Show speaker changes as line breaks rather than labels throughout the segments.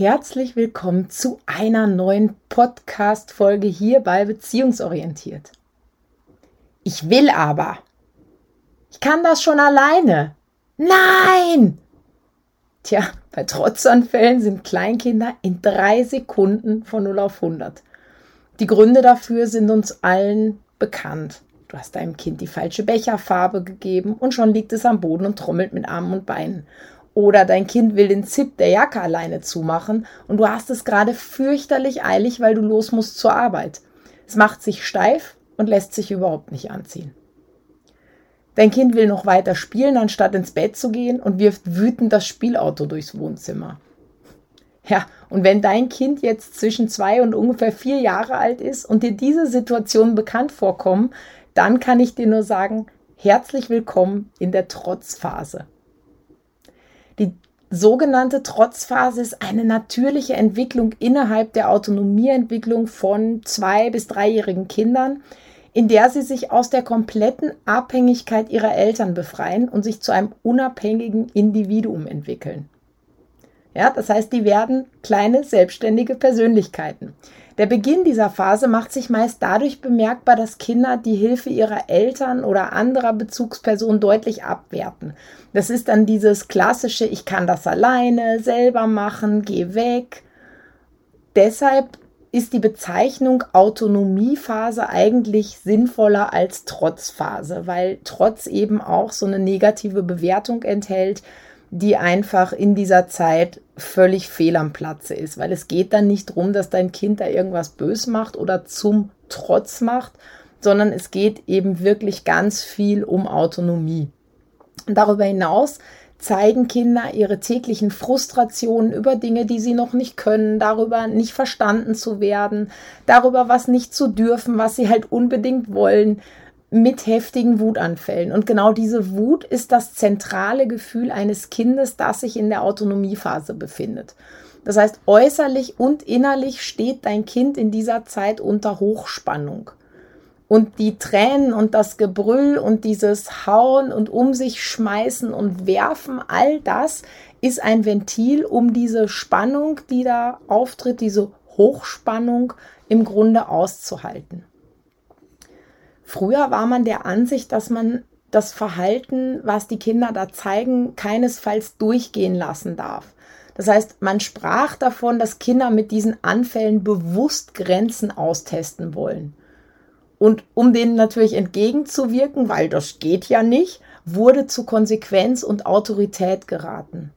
Herzlich willkommen zu einer neuen Podcast-Folge hier bei Beziehungsorientiert. Ich will aber. Ich kann das schon alleine. Nein! Tja, bei Trotzanfällen sind Kleinkinder in drei Sekunden von 0 auf 100. Die Gründe dafür sind uns allen bekannt. Du hast deinem Kind die falsche Becherfarbe gegeben und schon liegt es am Boden und trommelt mit Armen und Beinen. Oder dein Kind will den Zip der Jacke alleine zumachen und du hast es gerade fürchterlich eilig, weil du los musst zur Arbeit. Es macht sich steif und lässt sich überhaupt nicht anziehen. Dein Kind will noch weiter spielen, anstatt ins Bett zu gehen und wirft wütend das Spielauto durchs Wohnzimmer. Ja, und wenn dein Kind jetzt zwischen zwei und ungefähr vier Jahre alt ist und dir diese Situationen bekannt vorkommen, dann kann ich dir nur sagen, herzlich willkommen in der Trotzphase. Die sogenannte Trotzphase ist eine natürliche Entwicklung innerhalb der Autonomieentwicklung von zwei- bis dreijährigen Kindern, in der sie sich aus der kompletten Abhängigkeit ihrer Eltern befreien und sich zu einem unabhängigen Individuum entwickeln. Ja, das heißt, die werden kleine selbstständige Persönlichkeiten. Der Beginn dieser Phase macht sich meist dadurch bemerkbar, dass Kinder die Hilfe ihrer Eltern oder anderer Bezugspersonen deutlich abwerten. Das ist dann dieses klassische, ich kann das alleine, selber machen, geh weg. Deshalb ist die Bezeichnung Autonomiephase eigentlich sinnvoller als Trotzphase, weil Trotz eben auch so eine negative Bewertung enthält, die einfach in dieser Zeit völlig fehl am Platze ist, weil es geht dann nicht darum, dass dein Kind da irgendwas bös macht oder zum Trotz macht, sondern es geht eben wirklich ganz viel um Autonomie. Darüber hinaus zeigen Kinder ihre täglichen Frustrationen über Dinge, die sie noch nicht können, darüber nicht verstanden zu werden, darüber was nicht zu dürfen, was sie halt unbedingt wollen, mit heftigen Wutanfällen. Und genau diese Wut ist das zentrale Gefühl eines Kindes, das sich in der Autonomiephase befindet. Das heißt, äußerlich und innerlich steht dein Kind in dieser Zeit unter Hochspannung. Und die Tränen und das Gebrüll und dieses Hauen und um sich schmeißen und werfen, all das ist ein Ventil, um diese Spannung, die da auftritt, diese Hochspannung im Grunde auszuhalten. Früher war man der Ansicht, dass man das Verhalten, was die Kinder da zeigen, keinesfalls durchgehen lassen darf. Das heißt, man sprach davon, dass Kinder mit diesen Anfällen bewusst Grenzen austesten wollen. Und um denen natürlich entgegenzuwirken, weil das geht ja nicht, wurde zu Konsequenz und Autorität geraten.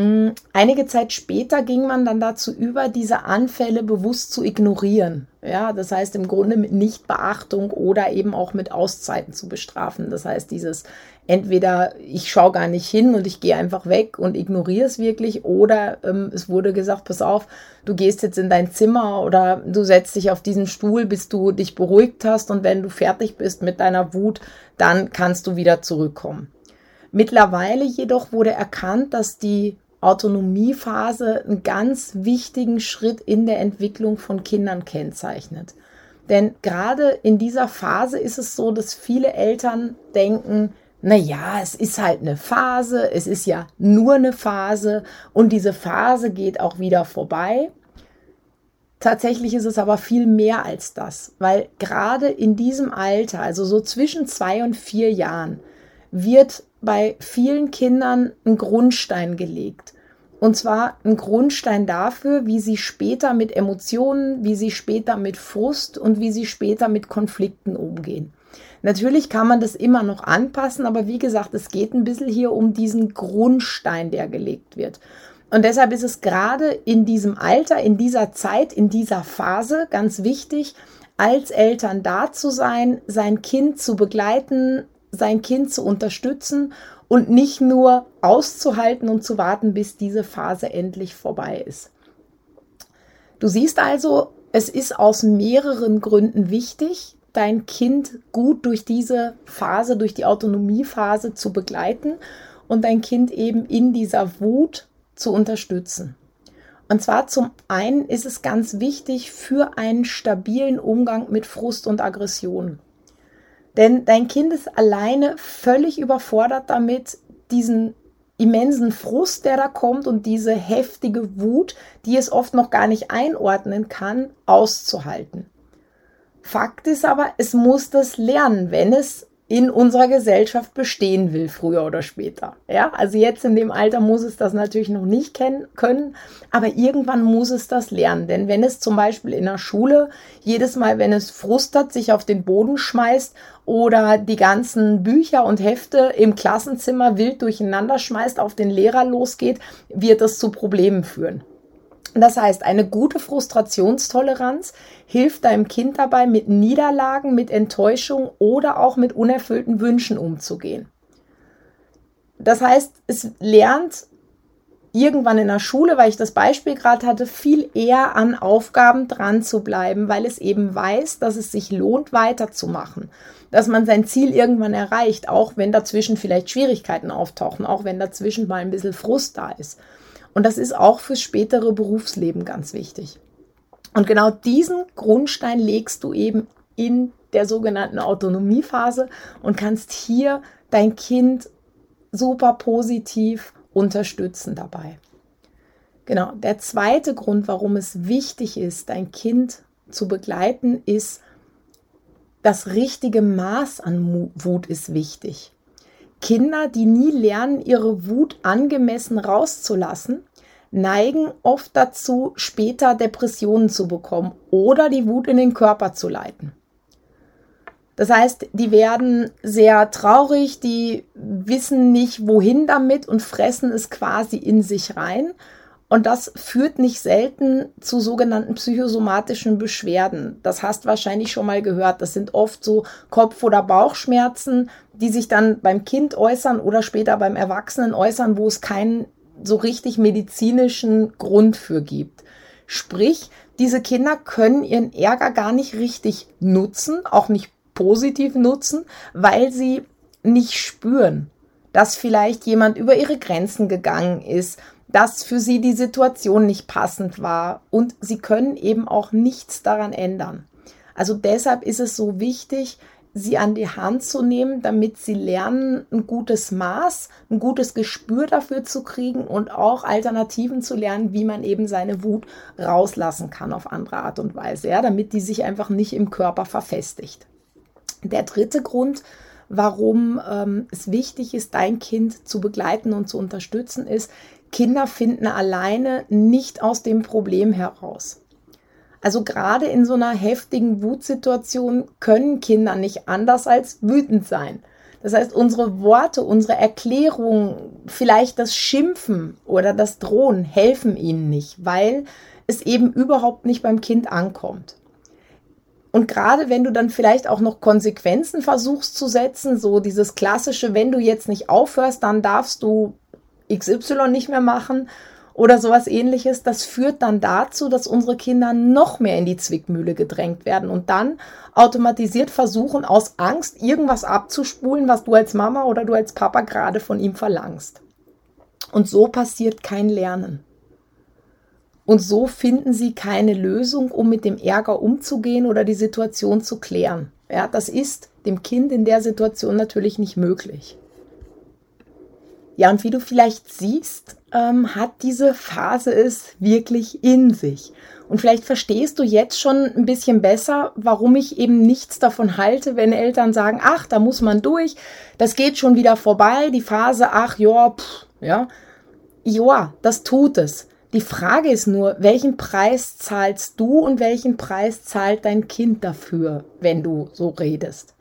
Mm, einige Zeit später ging man dann dazu über, diese Anfälle bewusst zu ignorieren. Ja, das heißt im Grunde mit Nichtbeachtung oder eben auch mit Auszeiten zu bestrafen. Das heißt, dieses entweder ich schaue gar nicht hin und ich gehe einfach weg und ignoriere es wirklich oder ähm, es wurde gesagt, pass auf, du gehst jetzt in dein Zimmer oder du setzt dich auf diesen Stuhl, bis du dich beruhigt hast und wenn du fertig bist mit deiner Wut, dann kannst du wieder zurückkommen. Mittlerweile jedoch wurde erkannt, dass die Autonomiephase einen ganz wichtigen Schritt in der Entwicklung von Kindern kennzeichnet. Denn gerade in dieser Phase ist es so, dass viele Eltern denken, na ja, es ist halt eine Phase, es ist ja nur eine Phase und diese Phase geht auch wieder vorbei. Tatsächlich ist es aber viel mehr als das, weil gerade in diesem Alter, also so zwischen zwei und vier Jahren, wird bei vielen Kindern ein Grundstein gelegt. Und zwar ein Grundstein dafür, wie sie später mit Emotionen, wie sie später mit Frust und wie sie später mit Konflikten umgehen. Natürlich kann man das immer noch anpassen, aber wie gesagt, es geht ein bisschen hier um diesen Grundstein, der gelegt wird. Und deshalb ist es gerade in diesem Alter, in dieser Zeit, in dieser Phase ganz wichtig, als Eltern da zu sein, sein Kind zu begleiten, sein Kind zu unterstützen und nicht nur auszuhalten und zu warten, bis diese Phase endlich vorbei ist. Du siehst also, es ist aus mehreren Gründen wichtig, dein Kind gut durch diese Phase, durch die Autonomiephase zu begleiten und dein Kind eben in dieser Wut zu unterstützen. Und zwar zum einen ist es ganz wichtig für einen stabilen Umgang mit Frust und Aggression. Denn dein Kind ist alleine völlig überfordert damit, diesen immensen Frust, der da kommt und diese heftige Wut, die es oft noch gar nicht einordnen kann, auszuhalten. Fakt ist aber, es muss das lernen, wenn es in unserer Gesellschaft bestehen will, früher oder später. Ja, also jetzt in dem Alter muss es das natürlich noch nicht kennen können, aber irgendwann muss es das lernen. Denn wenn es zum Beispiel in der Schule jedes Mal, wenn es Frust hat, sich auf den Boden schmeißt oder die ganzen Bücher und Hefte im Klassenzimmer wild durcheinander schmeißt, auf den Lehrer losgeht, wird das zu Problemen führen. Das heißt, eine gute Frustrationstoleranz hilft deinem Kind dabei, mit Niederlagen, mit Enttäuschung oder auch mit unerfüllten Wünschen umzugehen. Das heißt, es lernt irgendwann in der Schule, weil ich das Beispiel gerade hatte, viel eher an Aufgaben dran zu bleiben, weil es eben weiß, dass es sich lohnt, weiterzumachen, dass man sein Ziel irgendwann erreicht, auch wenn dazwischen vielleicht Schwierigkeiten auftauchen, auch wenn dazwischen mal ein bisschen Frust da ist. Und das ist auch fürs spätere Berufsleben ganz wichtig. Und genau diesen Grundstein legst du eben in der sogenannten Autonomiephase und kannst hier dein Kind super positiv unterstützen dabei. Genau, der zweite Grund, warum es wichtig ist, dein Kind zu begleiten, ist, das richtige Maß an Wut ist wichtig. Kinder, die nie lernen, ihre Wut angemessen rauszulassen, neigen oft dazu, später Depressionen zu bekommen oder die Wut in den Körper zu leiten. Das heißt, die werden sehr traurig, die wissen nicht, wohin damit und fressen es quasi in sich rein. Und das führt nicht selten zu sogenannten psychosomatischen Beschwerden. Das hast wahrscheinlich schon mal gehört. Das sind oft so Kopf- oder Bauchschmerzen, die sich dann beim Kind äußern oder später beim Erwachsenen äußern, wo es keinen so richtig medizinischen Grund für gibt. Sprich, diese Kinder können ihren Ärger gar nicht richtig nutzen, auch nicht positiv nutzen, weil sie nicht spüren, dass vielleicht jemand über ihre Grenzen gegangen ist, dass für sie die Situation nicht passend war und sie können eben auch nichts daran ändern. Also deshalb ist es so wichtig, sie an die Hand zu nehmen, damit sie lernen, ein gutes Maß, ein gutes Gespür dafür zu kriegen und auch Alternativen zu lernen, wie man eben seine Wut rauslassen kann auf andere Art und Weise, ja, damit die sich einfach nicht im Körper verfestigt. Der dritte Grund, warum ähm, es wichtig ist, dein Kind zu begleiten und zu unterstützen, ist, Kinder finden alleine nicht aus dem Problem heraus. Also gerade in so einer heftigen Wutsituation können Kinder nicht anders als wütend sein. Das heißt, unsere Worte, unsere Erklärungen, vielleicht das Schimpfen oder das Drohen helfen ihnen nicht, weil es eben überhaupt nicht beim Kind ankommt. Und gerade wenn du dann vielleicht auch noch Konsequenzen versuchst zu setzen, so dieses klassische, wenn du jetzt nicht aufhörst, dann darfst du XY nicht mehr machen oder sowas ähnliches, das führt dann dazu, dass unsere Kinder noch mehr in die Zwickmühle gedrängt werden und dann automatisiert versuchen, aus Angst irgendwas abzuspulen, was du als Mama oder du als Papa gerade von ihm verlangst. Und so passiert kein Lernen. Und so finden sie keine Lösung, um mit dem Ärger umzugehen oder die Situation zu klären. Ja, das ist dem Kind in der Situation natürlich nicht möglich. Ja, und wie du vielleicht siehst, ähm, hat diese Phase es wirklich in sich. Und vielleicht verstehst du jetzt schon ein bisschen besser, warum ich eben nichts davon halte, wenn Eltern sagen, ach, da muss man durch, das geht schon wieder vorbei, die Phase, ach ja, pff, ja. Ja, das tut es. Die Frage ist nur, welchen Preis zahlst du und welchen Preis zahlt dein Kind dafür, wenn du so redest?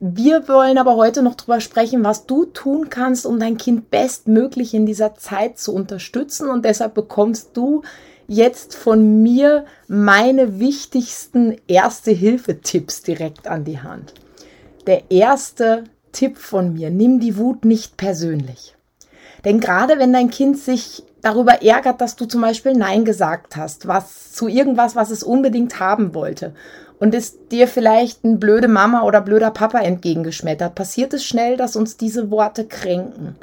Wir wollen aber heute noch drüber sprechen, was du tun kannst, um dein Kind bestmöglich in dieser Zeit zu unterstützen. Und deshalb bekommst du jetzt von mir meine wichtigsten Erste-Hilfe-Tipps direkt an die Hand. Der erste Tipp von mir, nimm die Wut nicht persönlich. Denn gerade wenn dein Kind sich darüber ärgert, dass du zum Beispiel Nein gesagt hast, was zu irgendwas, was es unbedingt haben wollte, und es dir vielleicht ein blöde Mama oder blöder Papa entgegengeschmettert, passiert es schnell, dass uns diese Worte kränken.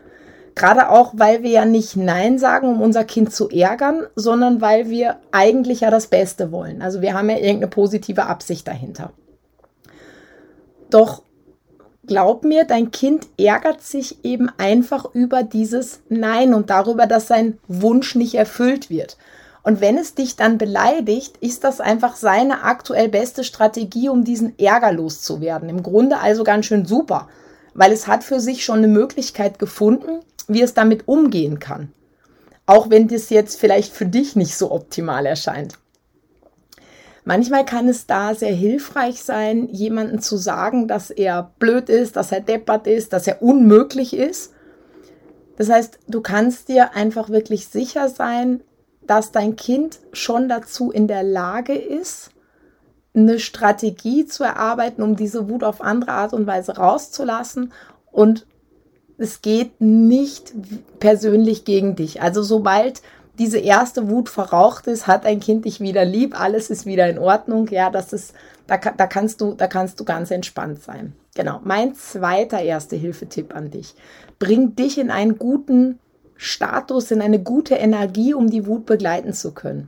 Gerade auch, weil wir ja nicht Nein sagen, um unser Kind zu ärgern, sondern weil wir eigentlich ja das Beste wollen. Also wir haben ja irgendeine positive Absicht dahinter. Doch glaub mir, dein Kind ärgert sich eben einfach über dieses Nein und darüber, dass sein Wunsch nicht erfüllt wird. Und wenn es dich dann beleidigt, ist das einfach seine aktuell beste Strategie, um diesen Ärger loszuwerden. Im Grunde also ganz schön super, weil es hat für sich schon eine Möglichkeit gefunden, wie es damit umgehen kann. Auch wenn das jetzt vielleicht für dich nicht so optimal erscheint. Manchmal kann es da sehr hilfreich sein, jemanden zu sagen, dass er blöd ist, dass er deppert ist, dass er unmöglich ist. Das heißt, du kannst dir einfach wirklich sicher sein, dass dein Kind schon dazu in der Lage ist, eine Strategie zu erarbeiten, um diese Wut auf andere Art und Weise rauszulassen. Und es geht nicht persönlich gegen dich. Also sobald diese erste Wut verraucht ist, hat ein Kind dich wieder lieb, alles ist wieder in Ordnung. Ja, das ist, da, da kannst du, da kannst du ganz entspannt sein. Genau. Mein zweiter erste Hilfetipp an dich. Bring dich in einen guten Status, in eine gute Energie, um die Wut begleiten zu können.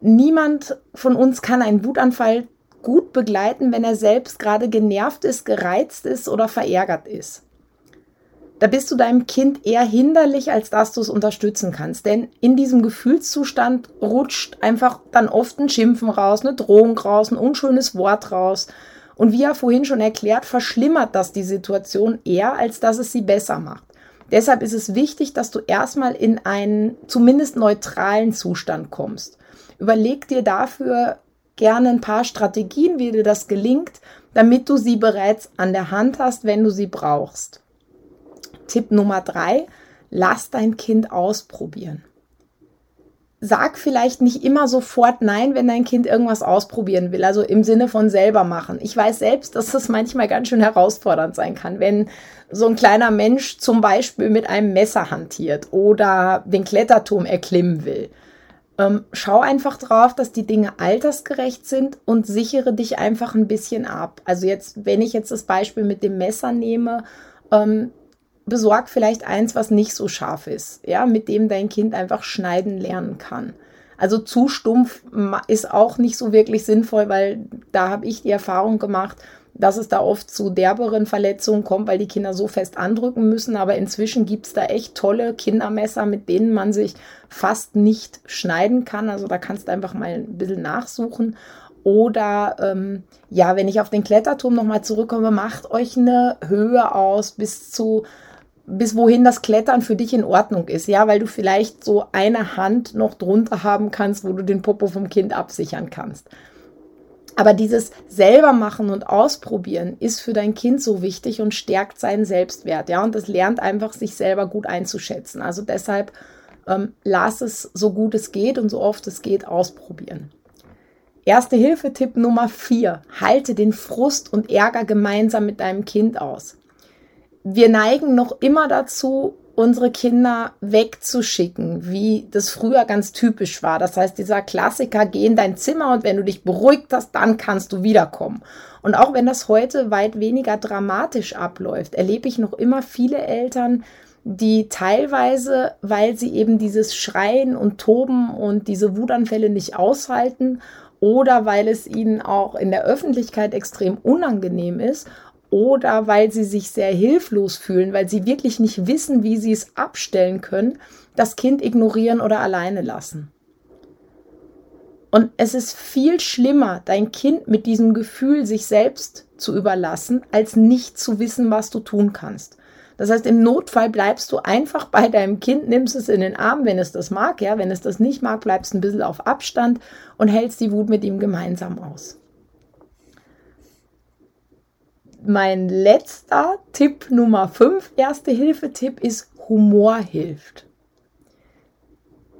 Niemand von uns kann einen Wutanfall gut begleiten, wenn er selbst gerade genervt ist, gereizt ist oder verärgert ist da bist du deinem Kind eher hinderlich, als dass du es unterstützen kannst. Denn in diesem Gefühlszustand rutscht einfach dann oft ein Schimpfen raus, eine Drohung raus, ein unschönes Wort raus. Und wie er vorhin schon erklärt, verschlimmert das die Situation eher, als dass es sie besser macht. Deshalb ist es wichtig, dass du erstmal in einen zumindest neutralen Zustand kommst. Überleg dir dafür gerne ein paar Strategien, wie dir das gelingt, damit du sie bereits an der Hand hast, wenn du sie brauchst. Tipp Nummer drei, lass dein Kind ausprobieren. Sag vielleicht nicht immer sofort Nein, wenn dein Kind irgendwas ausprobieren will, also im Sinne von selber machen. Ich weiß selbst, dass das manchmal ganz schön herausfordernd sein kann, wenn so ein kleiner Mensch zum Beispiel mit einem Messer hantiert oder den Kletterturm erklimmen will. Ähm, schau einfach drauf, dass die Dinge altersgerecht sind und sichere dich einfach ein bisschen ab. Also jetzt, wenn ich jetzt das Beispiel mit dem Messer nehme, ähm, besorg vielleicht eins, was nicht so scharf ist, ja, mit dem dein Kind einfach schneiden lernen kann. Also zu stumpf ist auch nicht so wirklich sinnvoll, weil da habe ich die Erfahrung gemacht, dass es da oft zu derberen Verletzungen kommt, weil die Kinder so fest andrücken müssen. Aber inzwischen gibt es da echt tolle Kindermesser, mit denen man sich fast nicht schneiden kann. Also da kannst du einfach mal ein bisschen nachsuchen. Oder ähm, ja, wenn ich auf den Kletterturm nochmal zurückkomme, macht euch eine Höhe aus bis zu bis wohin das Klettern für dich in Ordnung ist, ja, weil du vielleicht so eine Hand noch drunter haben kannst, wo du den Popo vom Kind absichern kannst. Aber dieses selber machen und ausprobieren ist für dein Kind so wichtig und stärkt seinen Selbstwert, ja, und das lernt einfach, sich selber gut einzuschätzen. Also deshalb ähm, lass es so gut es geht und so oft es geht ausprobieren. Erste Hilfe-Tipp Nummer vier: Halte den Frust und Ärger gemeinsam mit deinem Kind aus wir neigen noch immer dazu, unsere Kinder wegzuschicken, wie das früher ganz typisch war. Das heißt, dieser Klassiker, geh in dein Zimmer und wenn du dich beruhigt hast, dann kannst du wiederkommen. Und auch wenn das heute weit weniger dramatisch abläuft, erlebe ich noch immer viele Eltern, die teilweise, weil sie eben dieses Schreien und Toben und diese Wutanfälle nicht aushalten oder weil es ihnen auch in der Öffentlichkeit extrem unangenehm ist oder weil sie sich sehr hilflos fühlen, weil sie wirklich nicht wissen, wie sie es abstellen können, das Kind ignorieren oder alleine lassen. Und es ist viel schlimmer, dein Kind mit diesem Gefühl sich selbst zu überlassen, als nicht zu wissen, was du tun kannst. Das heißt, im Notfall bleibst du einfach bei deinem Kind, nimmst es in den Arm, wenn es das mag, ja, wenn es das nicht mag, bleibst ein bisschen auf Abstand und hältst die Wut mit ihm gemeinsam aus mein letzter Tipp Nummer 5, erste Hilfe-Tipp ist Humor hilft.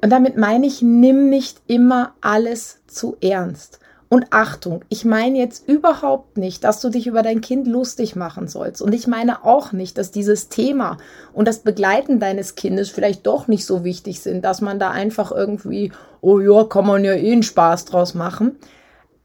Und damit meine ich, nimm nicht immer alles zu ernst. Und Achtung, ich meine jetzt überhaupt nicht, dass du dich über dein Kind lustig machen sollst. Und ich meine auch nicht, dass dieses Thema und das Begleiten deines Kindes vielleicht doch nicht so wichtig sind, dass man da einfach irgendwie, oh ja, kann man ja eh einen Spaß draus machen.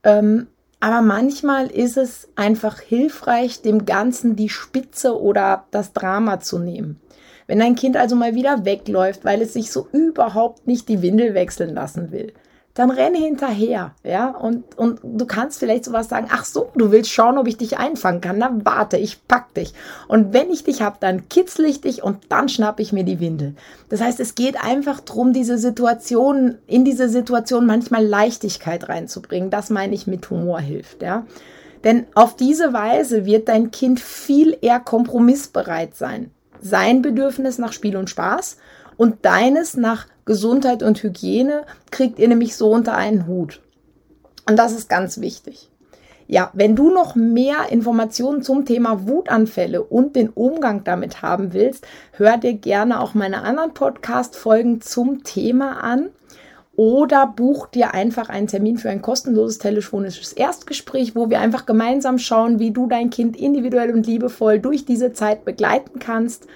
Ähm, aber manchmal ist es einfach hilfreich, dem Ganzen die Spitze oder das Drama zu nehmen. Wenn dein Kind also mal wieder wegläuft, weil es sich so überhaupt nicht die Windel wechseln lassen will, dann renne hinterher, ja, und, und du kannst vielleicht sowas sagen, ach so, du willst schauen, ob ich dich einfangen kann, dann warte, ich pack dich. Und wenn ich dich hab, dann kitzel ich dich und dann schnapp ich mir die Windel. Das heißt, es geht einfach drum, diese Situation, in diese Situation manchmal Leichtigkeit reinzubringen. Das meine ich mit Humor hilft, ja. Denn auf diese Weise wird dein Kind viel eher kompromissbereit sein. Sein Bedürfnis nach Spiel und Spaß und deines nach Gesundheit und Hygiene kriegt ihr nämlich so unter einen Hut. Und das ist ganz wichtig. Ja, wenn du noch mehr Informationen zum Thema Wutanfälle und den Umgang damit haben willst, hör dir gerne auch meine anderen Podcast-Folgen zum Thema an oder buch dir einfach einen Termin für ein kostenloses telefonisches Erstgespräch, wo wir einfach gemeinsam schauen, wie du dein Kind individuell und liebevoll durch diese Zeit begleiten kannst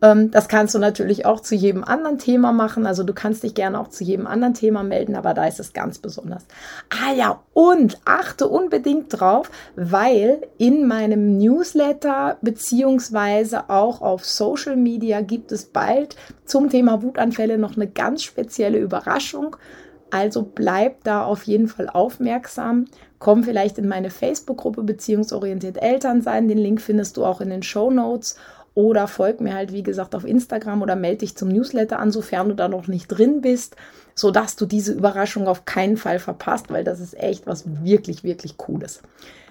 das kannst du natürlich auch zu jedem anderen Thema machen. Also du kannst dich gerne auch zu jedem anderen Thema melden, aber da ist es ganz besonders. Ah ja, und achte unbedingt drauf, weil in meinem Newsletter beziehungsweise auch auf Social Media gibt es bald zum Thema Wutanfälle noch eine ganz spezielle Überraschung. Also bleib da auf jeden Fall aufmerksam. Komm vielleicht in meine Facebook-Gruppe Beziehungsorientiert Eltern sein. Den Link findest du auch in den Show Notes. Oder folg mir halt, wie gesagt, auf Instagram oder melde dich zum Newsletter an, sofern du da noch nicht drin bist, sodass du diese Überraschung auf keinen Fall verpasst, weil das ist echt was wirklich, wirklich Cooles.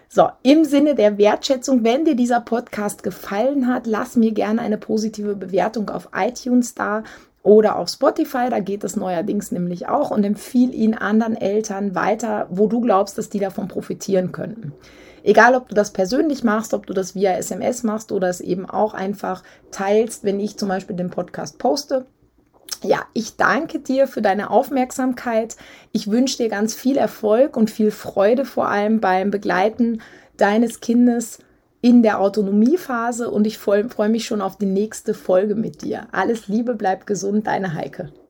So, im Sinne der Wertschätzung, wenn dir dieser Podcast gefallen hat, lass mir gerne eine positive Bewertung auf iTunes da oder auf Spotify, da geht es neuerdings nämlich auch und empfiehl ihn anderen Eltern weiter, wo du glaubst, dass die davon profitieren könnten. Egal, ob du das persönlich machst, ob du das via SMS machst oder es eben auch einfach teilst, wenn ich zum Beispiel den Podcast poste. Ja, ich danke dir für deine Aufmerksamkeit. Ich wünsche dir ganz viel Erfolg und viel Freude vor allem beim Begleiten deines Kindes in der Autonomiephase und ich freue mich schon auf die nächste Folge mit dir. Alles Liebe, bleib gesund, deine Heike.